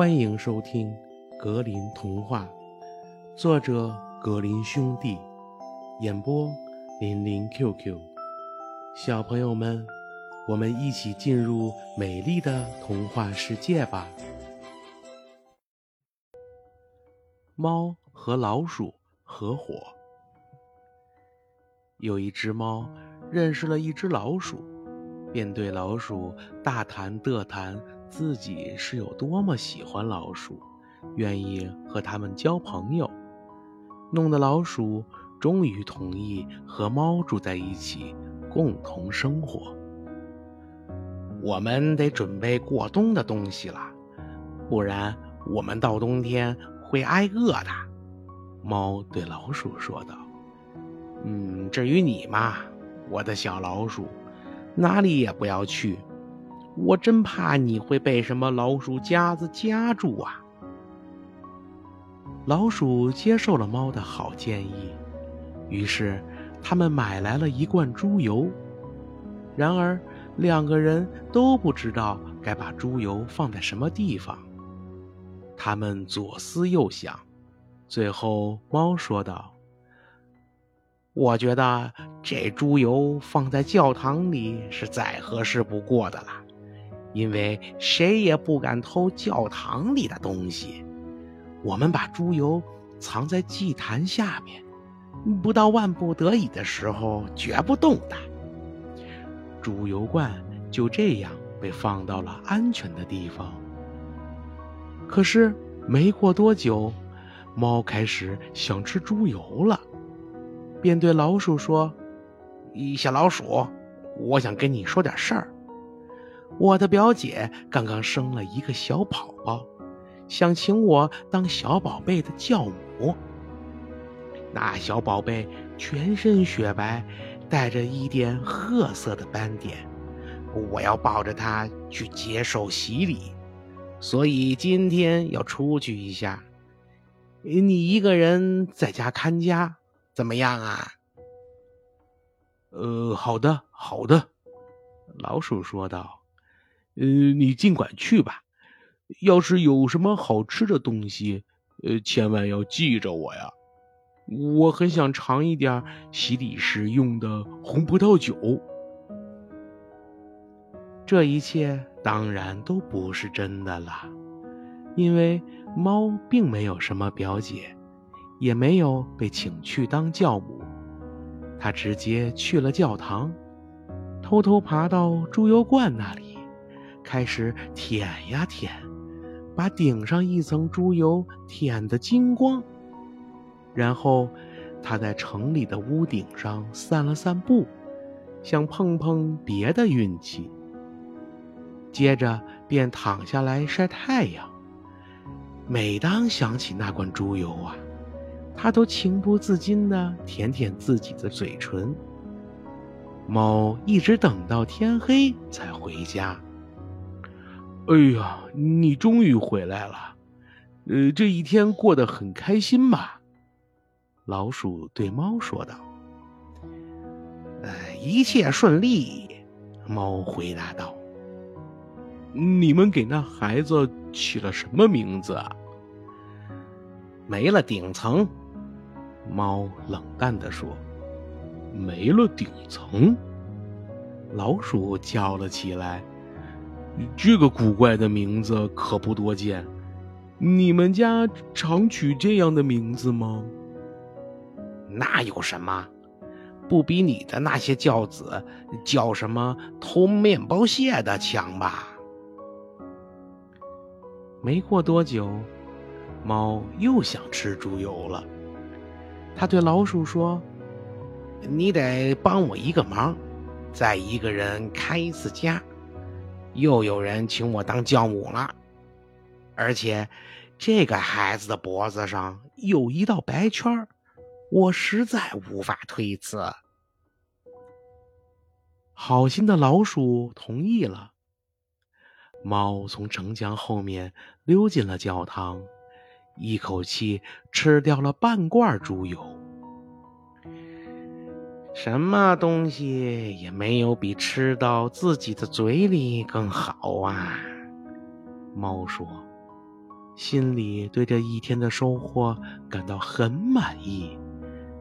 欢迎收听《格林童话》，作者格林兄弟，演播林林 QQ。小朋友们，我们一起进入美丽的童话世界吧！猫和老鼠合伙。有一只猫认识了一只老鼠，便对老鼠大谈特谈。自己是有多么喜欢老鼠，愿意和他们交朋友，弄得老鼠终于同意和猫住在一起，共同生活。我们得准备过冬的东西了，不然我们到冬天会挨饿的。猫对老鼠说道：“嗯，至于你嘛，我的小老鼠，哪里也不要去。”我真怕你会被什么老鼠夹子夹住啊！老鼠接受了猫的好建议，于是他们买来了一罐猪油。然而，两个人都不知道该把猪油放在什么地方。他们左思右想，最后猫说道：“我觉得这猪油放在教堂里是再合适不过的了。”因为谁也不敢偷教堂里的东西，我们把猪油藏在祭坛下面，不到万不得已的时候绝不动的。猪油罐就这样被放到了安全的地方。可是没过多久，猫开始想吃猪油了，便对老鼠说：“小老鼠，我想跟你说点事儿。”我的表姐刚刚生了一个小宝宝，想请我当小宝贝的教母。那小宝贝全身雪白，带着一点褐色的斑点，我要抱着它去接受洗礼，所以今天要出去一下。你一个人在家看家，怎么样啊？呃，好的，好的，老鼠说道。呃，你尽管去吧。要是有什么好吃的东西，呃，千万要记着我呀。我很想尝一点洗礼时用的红葡萄酒。这一切当然都不是真的了，因为猫并没有什么表姐，也没有被请去当教母。它直接去了教堂，偷偷爬到猪油罐那里。开始舔呀舔，把顶上一层猪油舔得精光。然后，他在城里的屋顶上散了散步，想碰碰别的运气。接着便躺下来晒太阳。每当想起那罐猪油啊，他都情不自禁地舔舔自己的嘴唇。猫一直等到天黑才回家。哎呀，你终于回来了，呃，这一天过得很开心吧？老鼠对猫说道。呃，一切顺利，猫回答道。你们给那孩子起了什么名字啊？没了顶层，猫冷淡地说。没了顶层，老鼠叫了起来。这个古怪的名字可不多见，你们家常取这样的名字吗？那有什么，不比你的那些教子叫什么偷面包屑的强吧？没过多久，猫又想吃猪油了，它对老鼠说：“你得帮我一个忙，再一个人开一次家。”又有人请我当教母了，而且这个孩子的脖子上有一道白圈我实在无法推辞。好心的老鼠同意了。猫从城墙后面溜进了教堂，一口气吃掉了半罐猪油。什么东西也没有比吃到自己的嘴里更好啊！猫说：“心里对这一天的收获感到很满意。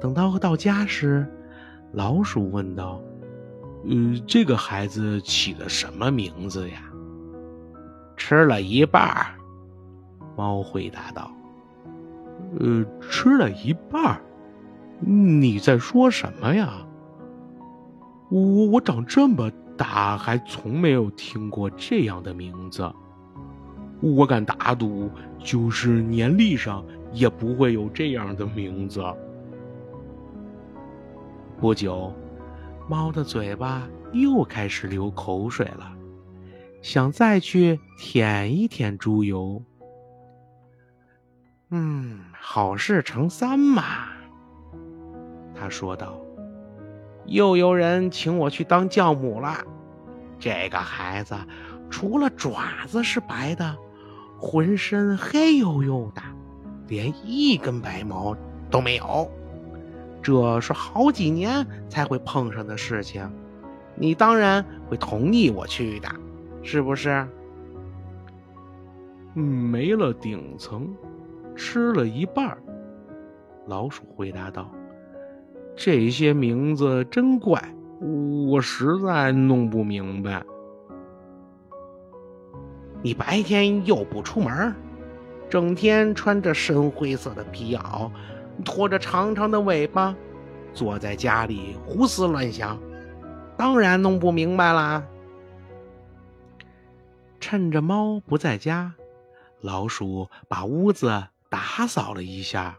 等到到家时，老鼠问道：“呃，这个孩子起的什么名字呀？”“吃了一半。”猫回答道。“呃，吃了一半？你在说什么呀？我我长这么大还从没有听过这样的名字。我敢打赌，就是年历上也不会有这样的名字。”不久，猫的嘴巴又开始流口水了，想再去舔一舔猪油。嗯，好事成三嘛，他说道。又有人请我去当教母了。这个孩子除了爪子是白的，浑身黑黝黝的，连一根白毛都没有。这是好几年才会碰上的事情，你当然会同意我去的，是不是？没了顶层，吃了一半。老鼠回答道：“这些名字真怪，我实在弄不明白。你白天又不出门，整天穿着深灰色的皮袄。”拖着长长的尾巴，坐在家里胡思乱想，当然弄不明白啦。趁着猫不在家，老鼠把屋子打扫了一下，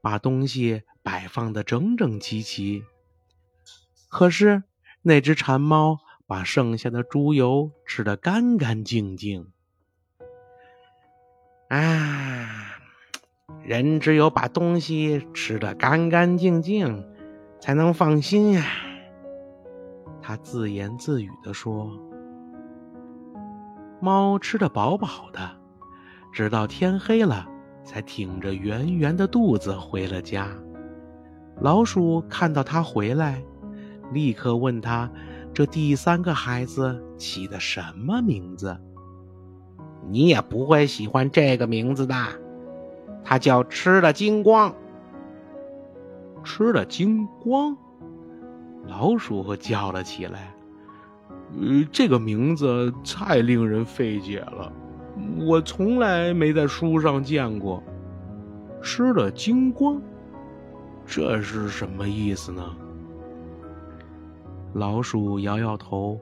把东西摆放的整整齐齐。可是那只馋猫把剩下的猪油吃得干干净净。啊！人只有把东西吃得干干净净，才能放心呀。他自言自语地说：“猫吃得饱饱的，直到天黑了，才挺着圆圆的肚子回了家。老鼠看到他回来，立刻问他：这第三个孩子起的什么名字？你也不会喜欢这个名字的。”他叫吃了精光，吃了精光，老鼠叫了起来。呃，这个名字太令人费解了，我从来没在书上见过。吃了精光，这是什么意思呢？老鼠摇摇头，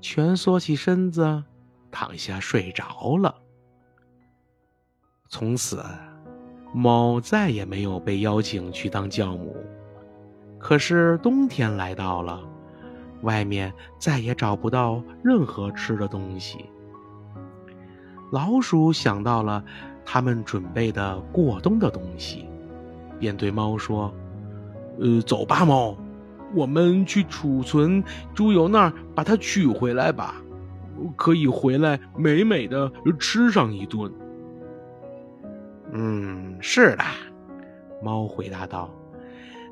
蜷缩起身子，躺下睡着了。从此。猫再也没有被邀请去当教母。可是冬天来到了，外面再也找不到任何吃的东西。老鼠想到了他们准备的过冬的东西，便对猫说：“呃，走吧，猫，我们去储存猪油那儿把它取回来吧，可以回来美美的吃上一顿。”嗯，是的，猫回答道：“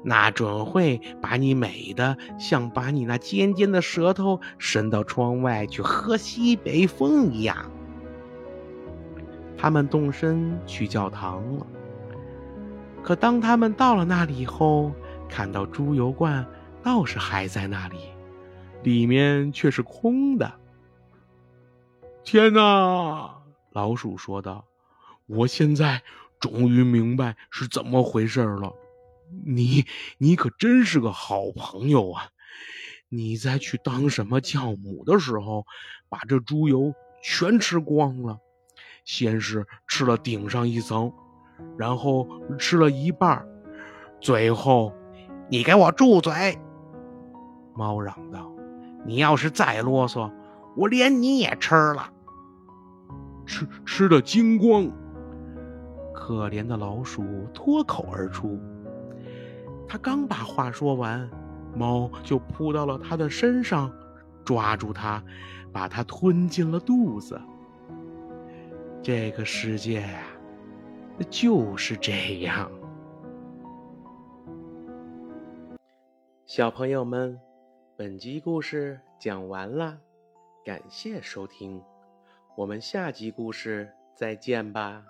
那准会把你美的像把你那尖尖的舌头伸到窗外去喝西北风一样。”他们动身去教堂了。可当他们到了那里以后，看到猪油罐倒是还在那里，里面却是空的。天哪！老鼠说道。我现在终于明白是怎么回事了，你你可真是个好朋友啊！你在去当什么教母的时候，把这猪油全吃光了，先是吃了顶上一层，然后吃了一半，最后，你给我住嘴！猫嚷道：“你要是再啰嗦，我连你也吃了，吃吃的精光。”可怜的老鼠脱口而出。他刚把话说完，猫就扑到了他的身上，抓住他，把他吞进了肚子。这个世界呀，就是这样。小朋友们，本集故事讲完了，感谢收听，我们下集故事再见吧。